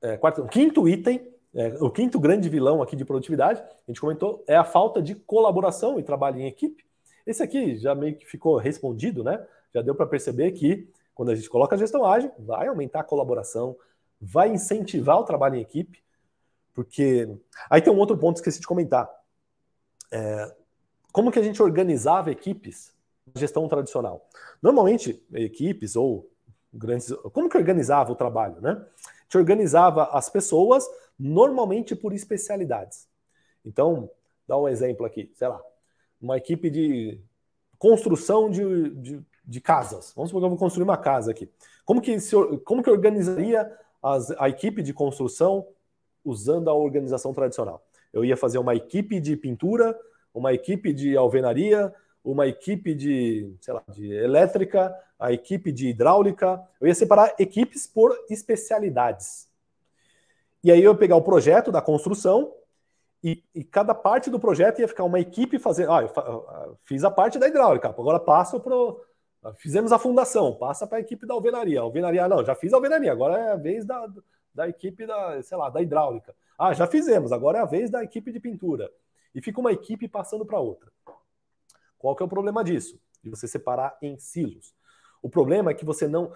é, quarto quinto item, é, o quinto grande vilão aqui de produtividade, a gente comentou, é a falta de colaboração e trabalho em equipe. Esse aqui já meio que ficou respondido, né? já deu para perceber que quando a gente coloca a gestão ágil, vai aumentar a colaboração, vai incentivar o trabalho em equipe, porque aí tem um outro ponto que esqueci de comentar. É, como que a gente organizava equipes na gestão tradicional? Normalmente, equipes ou grandes. Como que organizava o trabalho, né? Organizava as pessoas normalmente por especialidades. Então, dá um exemplo aqui, sei lá, uma equipe de construção de, de, de casas. Vamos supor que eu vou construir uma casa aqui. Como que, se, como que organizaria as, a equipe de construção usando a organização tradicional? Eu ia fazer uma equipe de pintura, uma equipe de alvenaria, uma equipe de, sei lá, de elétrica, a equipe de hidráulica. Eu ia separar equipes por especialidades. E aí eu ia pegar o projeto da construção e, e cada parte do projeto ia ficar uma equipe fazendo. Ah, eu fiz a parte da hidráulica, agora passo para Fizemos a fundação, passa para a equipe da alvenaria. Alvenaria, não, já fiz a alvenaria, agora é a vez da, da equipe da, sei lá, da hidráulica. Ah, já fizemos, agora é a vez da equipe de pintura. E fica uma equipe passando para outra. Qual que é o problema disso? De você separar em silos. O problema é que você não.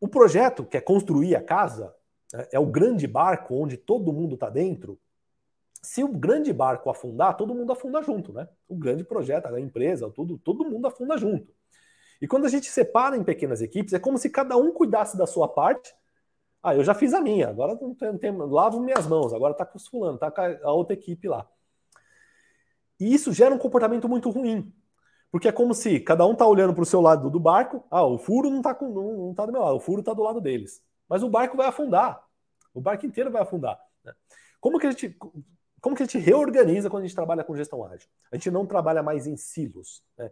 O projeto, que é construir a casa, né, é o grande barco onde todo mundo está dentro. Se o grande barco afundar, todo mundo afunda junto, né? O grande projeto, a empresa, tudo, todo mundo afunda junto. E quando a gente separa em pequenas equipes, é como se cada um cuidasse da sua parte. Ah, eu já fiz a minha, agora não tem, tem, lavo minhas mãos, agora tá com os fulano, tá com a outra equipe lá. E isso gera um comportamento muito ruim. Porque é como se cada um tá olhando para o seu lado do barco, ah, o furo não tá, com, não, não tá do meu lado, o furo tá do lado deles. Mas o barco vai afundar. O barco inteiro vai afundar. Né? Como que a gente como que a gente reorganiza quando a gente trabalha com gestão ágil? A gente não trabalha mais em silos. Né?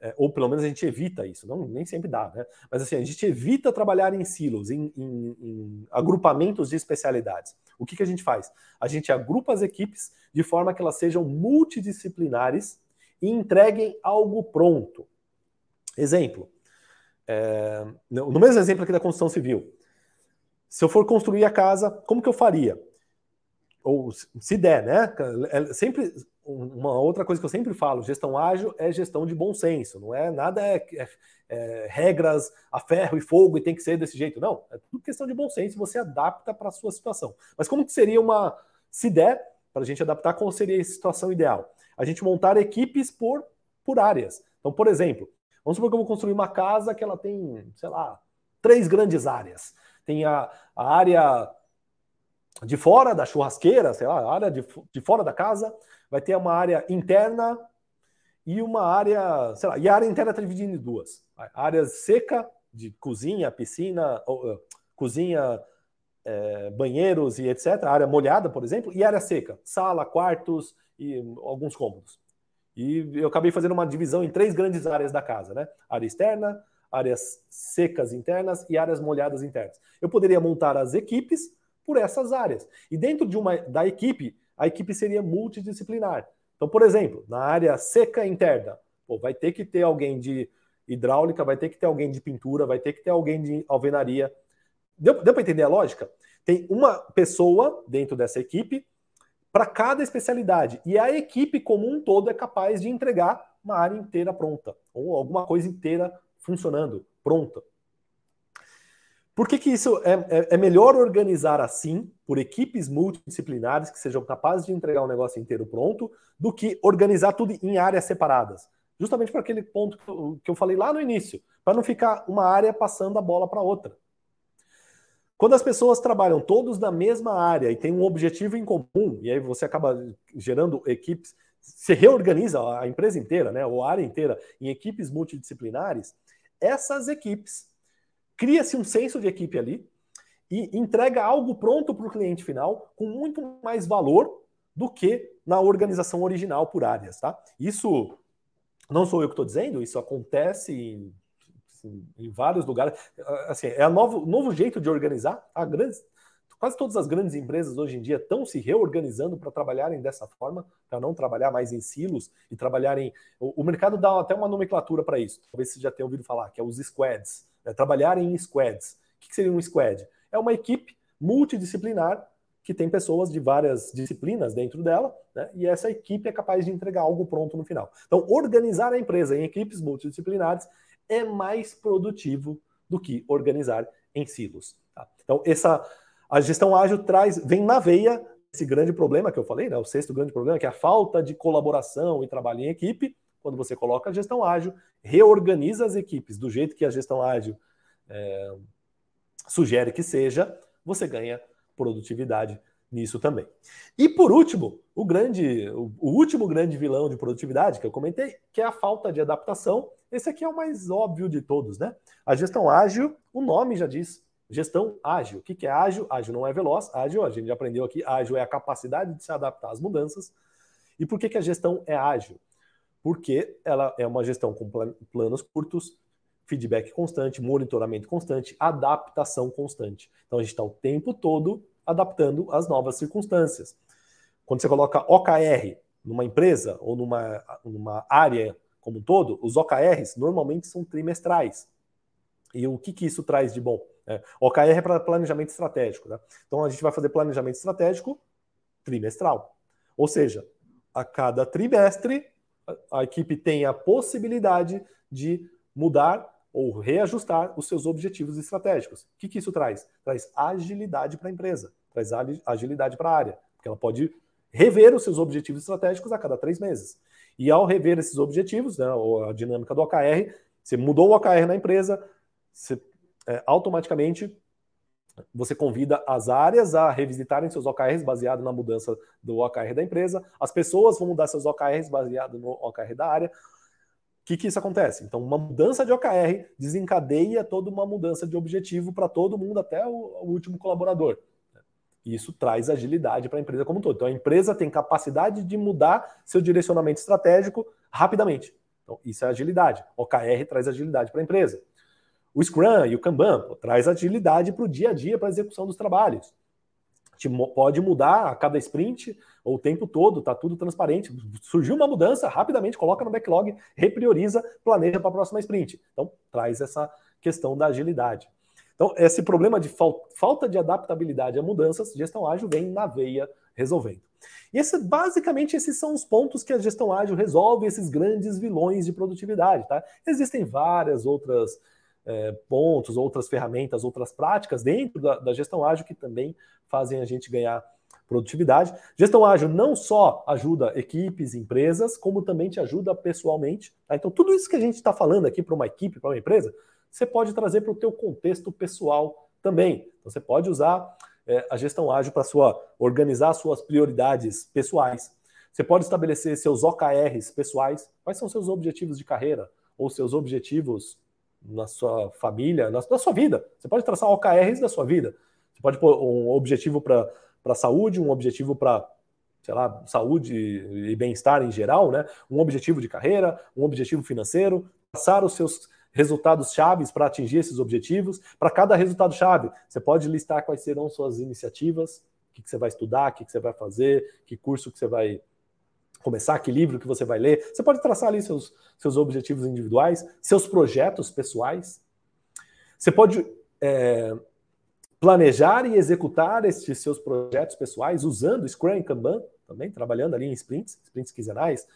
É, ou pelo menos a gente evita isso, não, nem sempre dá, né? Mas assim, a gente evita trabalhar em silos, em, em, em agrupamentos de especialidades. O que, que a gente faz? A gente agrupa as equipes de forma que elas sejam multidisciplinares e entreguem algo pronto. Exemplo, é, no mesmo exemplo aqui da construção civil, se eu for construir a casa, como que eu faria? Ou se der, né? É sempre uma outra coisa que eu sempre falo, gestão ágil é gestão de bom senso, não é nada é, é, é regras a ferro e fogo e tem que ser desse jeito, não. É tudo questão de bom senso, você adapta para a sua situação. Mas como que seria uma, se der, para a gente adaptar, qual seria a situação ideal? A gente montar equipes por, por áreas. Então, por exemplo, vamos supor que eu vou construir uma casa que ela tem, sei lá, três grandes áreas. Tem a, a área de fora da churrasqueira, sei lá, área de, de fora da casa, vai ter uma área interna e uma área, sei lá, e a área interna está dividida em duas. Área seca, de cozinha, piscina, ou, uh, cozinha, é, banheiros e etc. Área molhada, por exemplo, e área seca, sala, quartos e alguns cômodos. E eu acabei fazendo uma divisão em três grandes áreas da casa, né? Área externa, áreas secas internas e áreas molhadas internas. Eu poderia montar as equipes por essas áreas. E dentro de uma da equipe, a equipe seria multidisciplinar. Então, por exemplo, na área seca interna, pô, vai ter que ter alguém de hidráulica, vai ter que ter alguém de pintura, vai ter que ter alguém de alvenaria. Deu, deu para entender a lógica? Tem uma pessoa dentro dessa equipe para cada especialidade. E a equipe como um todo é capaz de entregar uma área inteira pronta, ou alguma coisa inteira funcionando, pronta. Por que, que isso é, é, é, melhor organizar assim, por equipes multidisciplinares que sejam capazes de entregar o um negócio inteiro pronto, do que organizar tudo em áreas separadas? Justamente para aquele ponto que eu, que eu falei lá no início, para não ficar uma área passando a bola para outra. Quando as pessoas trabalham todos na mesma área e têm um objetivo em comum, e aí você acaba gerando equipes, se reorganiza a empresa inteira, né, ou a área inteira, em equipes multidisciplinares, essas equipes cria-se um senso de equipe ali e entrega algo pronto para o cliente final com muito mais valor do que na organização original por áreas, tá? Isso não sou eu que estou dizendo, isso acontece em, em, vários lugares. Assim, é o novo, novo jeito de organizar. A grandes, quase todas as grandes empresas hoje em dia estão se reorganizando para trabalharem dessa forma, para não trabalhar mais em silos e trabalharem. O, o mercado dá até uma nomenclatura para isso. Talvez você já tenha ouvido falar, que é os squads é trabalhar em squads. O que seria um squad? É uma equipe multidisciplinar que tem pessoas de várias disciplinas dentro dela, né? e essa equipe é capaz de entregar algo pronto no final. Então, organizar a empresa em equipes multidisciplinares é mais produtivo do que organizar em silos. Tá? Então, essa a gestão ágil traz, vem na veia esse grande problema que eu falei, né? O sexto grande problema, que é a falta de colaboração e trabalho em equipe, quando você coloca a gestão ágil, reorganiza as equipes do jeito que a gestão ágil é, sugere que seja, você ganha produtividade nisso também. E por último, o grande, o, último grande vilão de produtividade que eu comentei, que é a falta de adaptação. Esse aqui é o mais óbvio de todos, né? A gestão ágil, o nome já diz, gestão ágil. O que é ágil? Ágil não é veloz, ágil, a gente já aprendeu aqui, ágil é a capacidade de se adaptar às mudanças. E por que, que a gestão é ágil? Porque ela é uma gestão com planos curtos, feedback constante, monitoramento constante, adaptação constante. Então a gente está o tempo todo adaptando às novas circunstâncias. Quando você coloca OKR numa empresa ou numa, numa área como um todo, os OKRs normalmente são trimestrais. E o que, que isso traz de bom? É, OKR é para planejamento estratégico. Né? Então a gente vai fazer planejamento estratégico trimestral. Ou seja, a cada trimestre a, equipe tem a possibilidade de mudar ou reajustar os seus objetivos estratégicos. O que, que isso traz? Traz agilidade para a empresa traz agilidade para a área, porque ela pode rever os seus objetivos estratégicos a cada três meses. E ao rever esses objetivos, né, a dinâmica do OKR, você mudou o OKR na empresa, você, é, automaticamente você convida as áreas a revisitarem seus OKRs baseado na mudança do OKR da empresa, as pessoas vão mudar seus OKRs baseado no OKR da área. O que, que isso acontece? Então, uma mudança de OKR desencadeia toda uma mudança de objetivo para todo mundo, até o, o último colaborador. E isso traz agilidade para a empresa como um todo. Então a empresa tem capacidade de mudar seu direcionamento estratégico rapidamente. Então isso é agilidade. OKR traz agilidade para a empresa. O Scrum e o Kanban pô, traz agilidade para o dia a dia, para a execução dos trabalhos. Pode mudar a cada sprint ou o tempo todo, está tudo transparente. Surgiu uma mudança, rapidamente coloca no backlog, reprioriza, planeja para a próxima sprint. Então, traz essa questão da agilidade. Então, esse problema de falta de adaptabilidade a mudanças, gestão ágil vem na veia resolvendo. E esse, basicamente esses são os pontos que a gestão ágil resolve, esses grandes vilões de produtividade. Tá? Existem várias outras é, pontos, outras ferramentas, outras práticas dentro da, da gestão ágil que também fazem a gente ganhar produtividade. Gestão ágil não só ajuda equipes, empresas, como também te ajuda pessoalmente. Tá? Então, tudo isso que a gente está falando aqui para uma equipe, para uma empresa, você pode trazer para o teu contexto pessoal também. Então, você pode usar é, a gestão ágil para sua organizar suas prioridades pessoais. Você pode estabelecer seus OKRs pessoais. Quais são seus objetivos de carreira ou seus objetivos na sua família, na, na sua vida? Você pode traçar OKRs da sua vida. Você pode pôr um objetivo para a saúde, um objetivo para sei lá, saúde e bem-estar em geral, né? Um objetivo de carreira, um objetivo financeiro, passar os seus resultados chaves para atingir esses objetivos. Para cada resultado chave, você pode listar quais serão suas iniciativas, o que, que você vai estudar, o que, que você vai fazer, que curso que você vai começar, que livro que você vai ler. Você pode traçar ali seus, seus objetivos individuais, seus projetos pessoais. Você pode é, planejar e executar esses seus projetos pessoais usando Scrum e Kanban, também trabalhando ali em sprints, sprints quinzenais,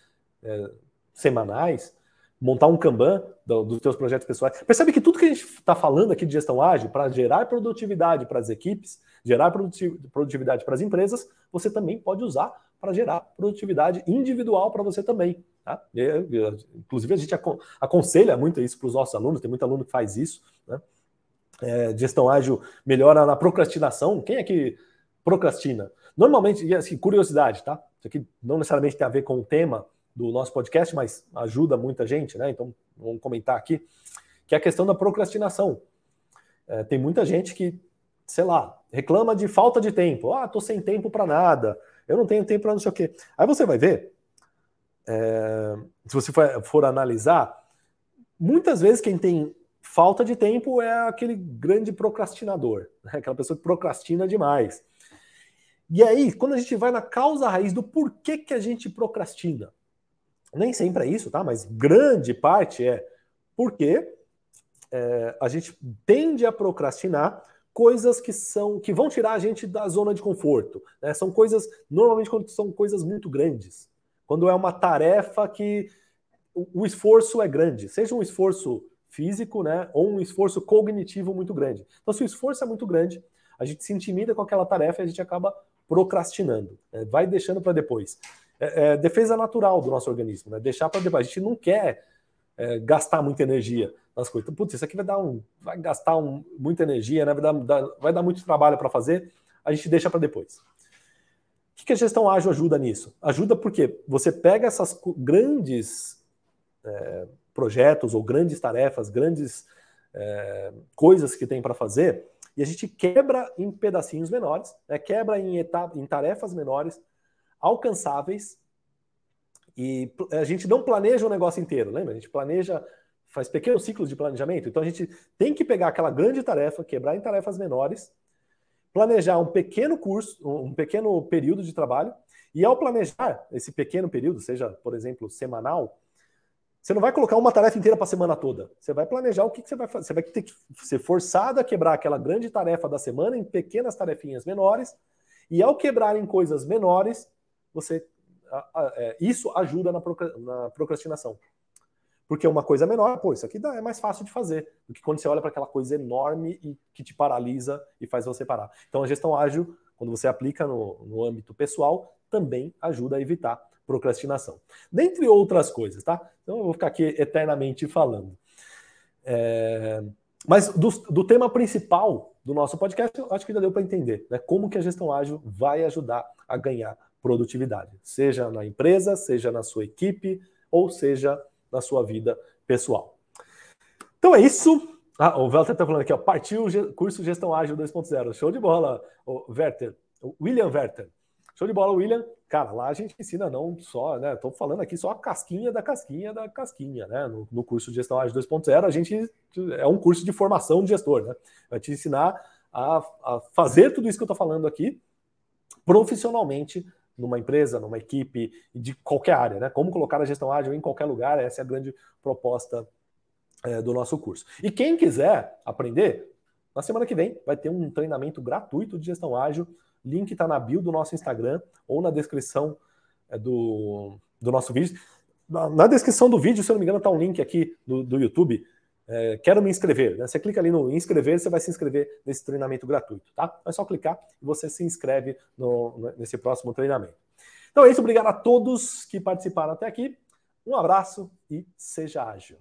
é, semanais montar um Kanban do, dos teus projetos pessoais. Percebe que tudo que a gente está falando aqui de gestão ágil, para gerar produtividade para as equipes, gerar produtividade para as empresas, você também pode usar para gerar produtividade individual para você também. Tá? inclusive, a gente aconselha muito isso para os nossos alunos, tem muito aluno que faz isso. Né? É, gestão ágil melhora na procrastinação. Quem é que procrastina? Normalmente, assim, curiosidade, tá? Isso aqui não necessariamente tem a ver com o tema, do nosso podcast, mas ajuda muita gente, né? Então vamos comentar aqui, que é a questão da procrastinação. É, tem muita gente que, sei lá, reclama de falta de tempo. Ah, tô sem tempo para nada, eu não tenho tempo para não sei o quê. Aí você vai ver, é, se você for, for analisar, muitas vezes quem tem falta de tempo é aquele grande procrastinador, né? aquela pessoa que procrastina demais. E aí, quando a gente vai na causa raiz do porquê que a gente procrastina, nem sempre é isso, tá? Mas grande parte é porque é, a gente tende a procrastinar coisas que são que vão tirar a gente da zona de conforto. Né? São coisas normalmente quando são coisas muito grandes, quando é uma tarefa que o, o esforço é grande, seja um esforço físico, né, ou um esforço cognitivo muito grande. Então, se o esforço é muito grande, a gente se intimida com aquela tarefa e a gente acaba procrastinando, né? vai deixando para depois é, é, defesa natural do nosso organismo, né? Deixar para depois. A gente não quer é, gastar muita energia. Nas coisas. Então, putz, isso aqui vai dar um, vai gastar um, muita energia, né? vai, dar, vai dar muito trabalho para fazer, a gente deixa para depois. O que, que a gestão ágil ajuda nisso? Ajuda porque você pega essas grandes é, projetos ou grandes tarefas, grandes é, coisas que tem para fazer, e a gente quebra em pedacinhos menores, né? quebra em, etapa, em tarefas menores, alcançáveis, e a gente não planeja o negócio inteiro, lembra? A gente planeja faz pequenos ciclos de planejamento. Então a gente tem que pegar aquela grande tarefa, quebrar em tarefas menores, planejar um pequeno curso, um pequeno período de trabalho, e ao planejar esse pequeno período, seja, por exemplo, semanal, você não vai colocar uma tarefa inteira para a semana toda. Você vai planejar o que, que você vai fazer. Você vai ter que ser forçado a quebrar aquela grande tarefa da semana em pequenas tarefinhas menores, e ao quebrar em coisas menores, você é, isso ajuda na procrastinação. Porque uma coisa menor, pô, isso aqui dá, é mais fácil de fazer do que quando você olha para aquela coisa enorme e que te paralisa e faz você parar. Então a gestão ágil, quando você aplica no, no âmbito pessoal, também ajuda a evitar procrastinação. Dentre outras coisas, tá? Então eu vou ficar aqui eternamente falando. É... Mas do, do, tema principal do nosso podcast, acho que já deu para entender, né? Como que a gestão ágil vai ajudar a ganhar produtividade, seja na empresa, seja na sua equipe, ou seja na sua vida pessoal. Então é isso. Ah, o Walter está falando aqui, ó, partiu o curso Gestão Ágil 2.0. Show de bola, o Werther, o William Werther. Show de bola, William. Cara, lá a gente ensina não só, né? Estou falando aqui só a casquinha da casquinha da casquinha, né? No, no curso de Gestão Ágil 2.0, a gente é um curso de formação de gestor, né? Vai te ensinar a, a fazer tudo isso que eu estou falando aqui profissionalmente numa empresa, numa equipe, de qualquer área, né? Como colocar a gestão ágil em qualquer lugar, essa é a grande proposta é, do nosso curso. E quem quiser aprender, na semana que vem vai ter um treinamento gratuito de gestão ágil. Link está na bio do nosso Instagram ou na descrição é, do, do nosso vídeo. Na, na, descrição do vídeo, se eu não me engano, está um link aqui do, do YouTube. É, quero me inscrever. Né? Você clica ali no inscrever, você vai se inscrever nesse treinamento gratuito, tá? É só clicar e você se inscreve no, nesse próximo treinamento. Então é isso, obrigado a todos que participaram até aqui. Um abraço e seja ágil.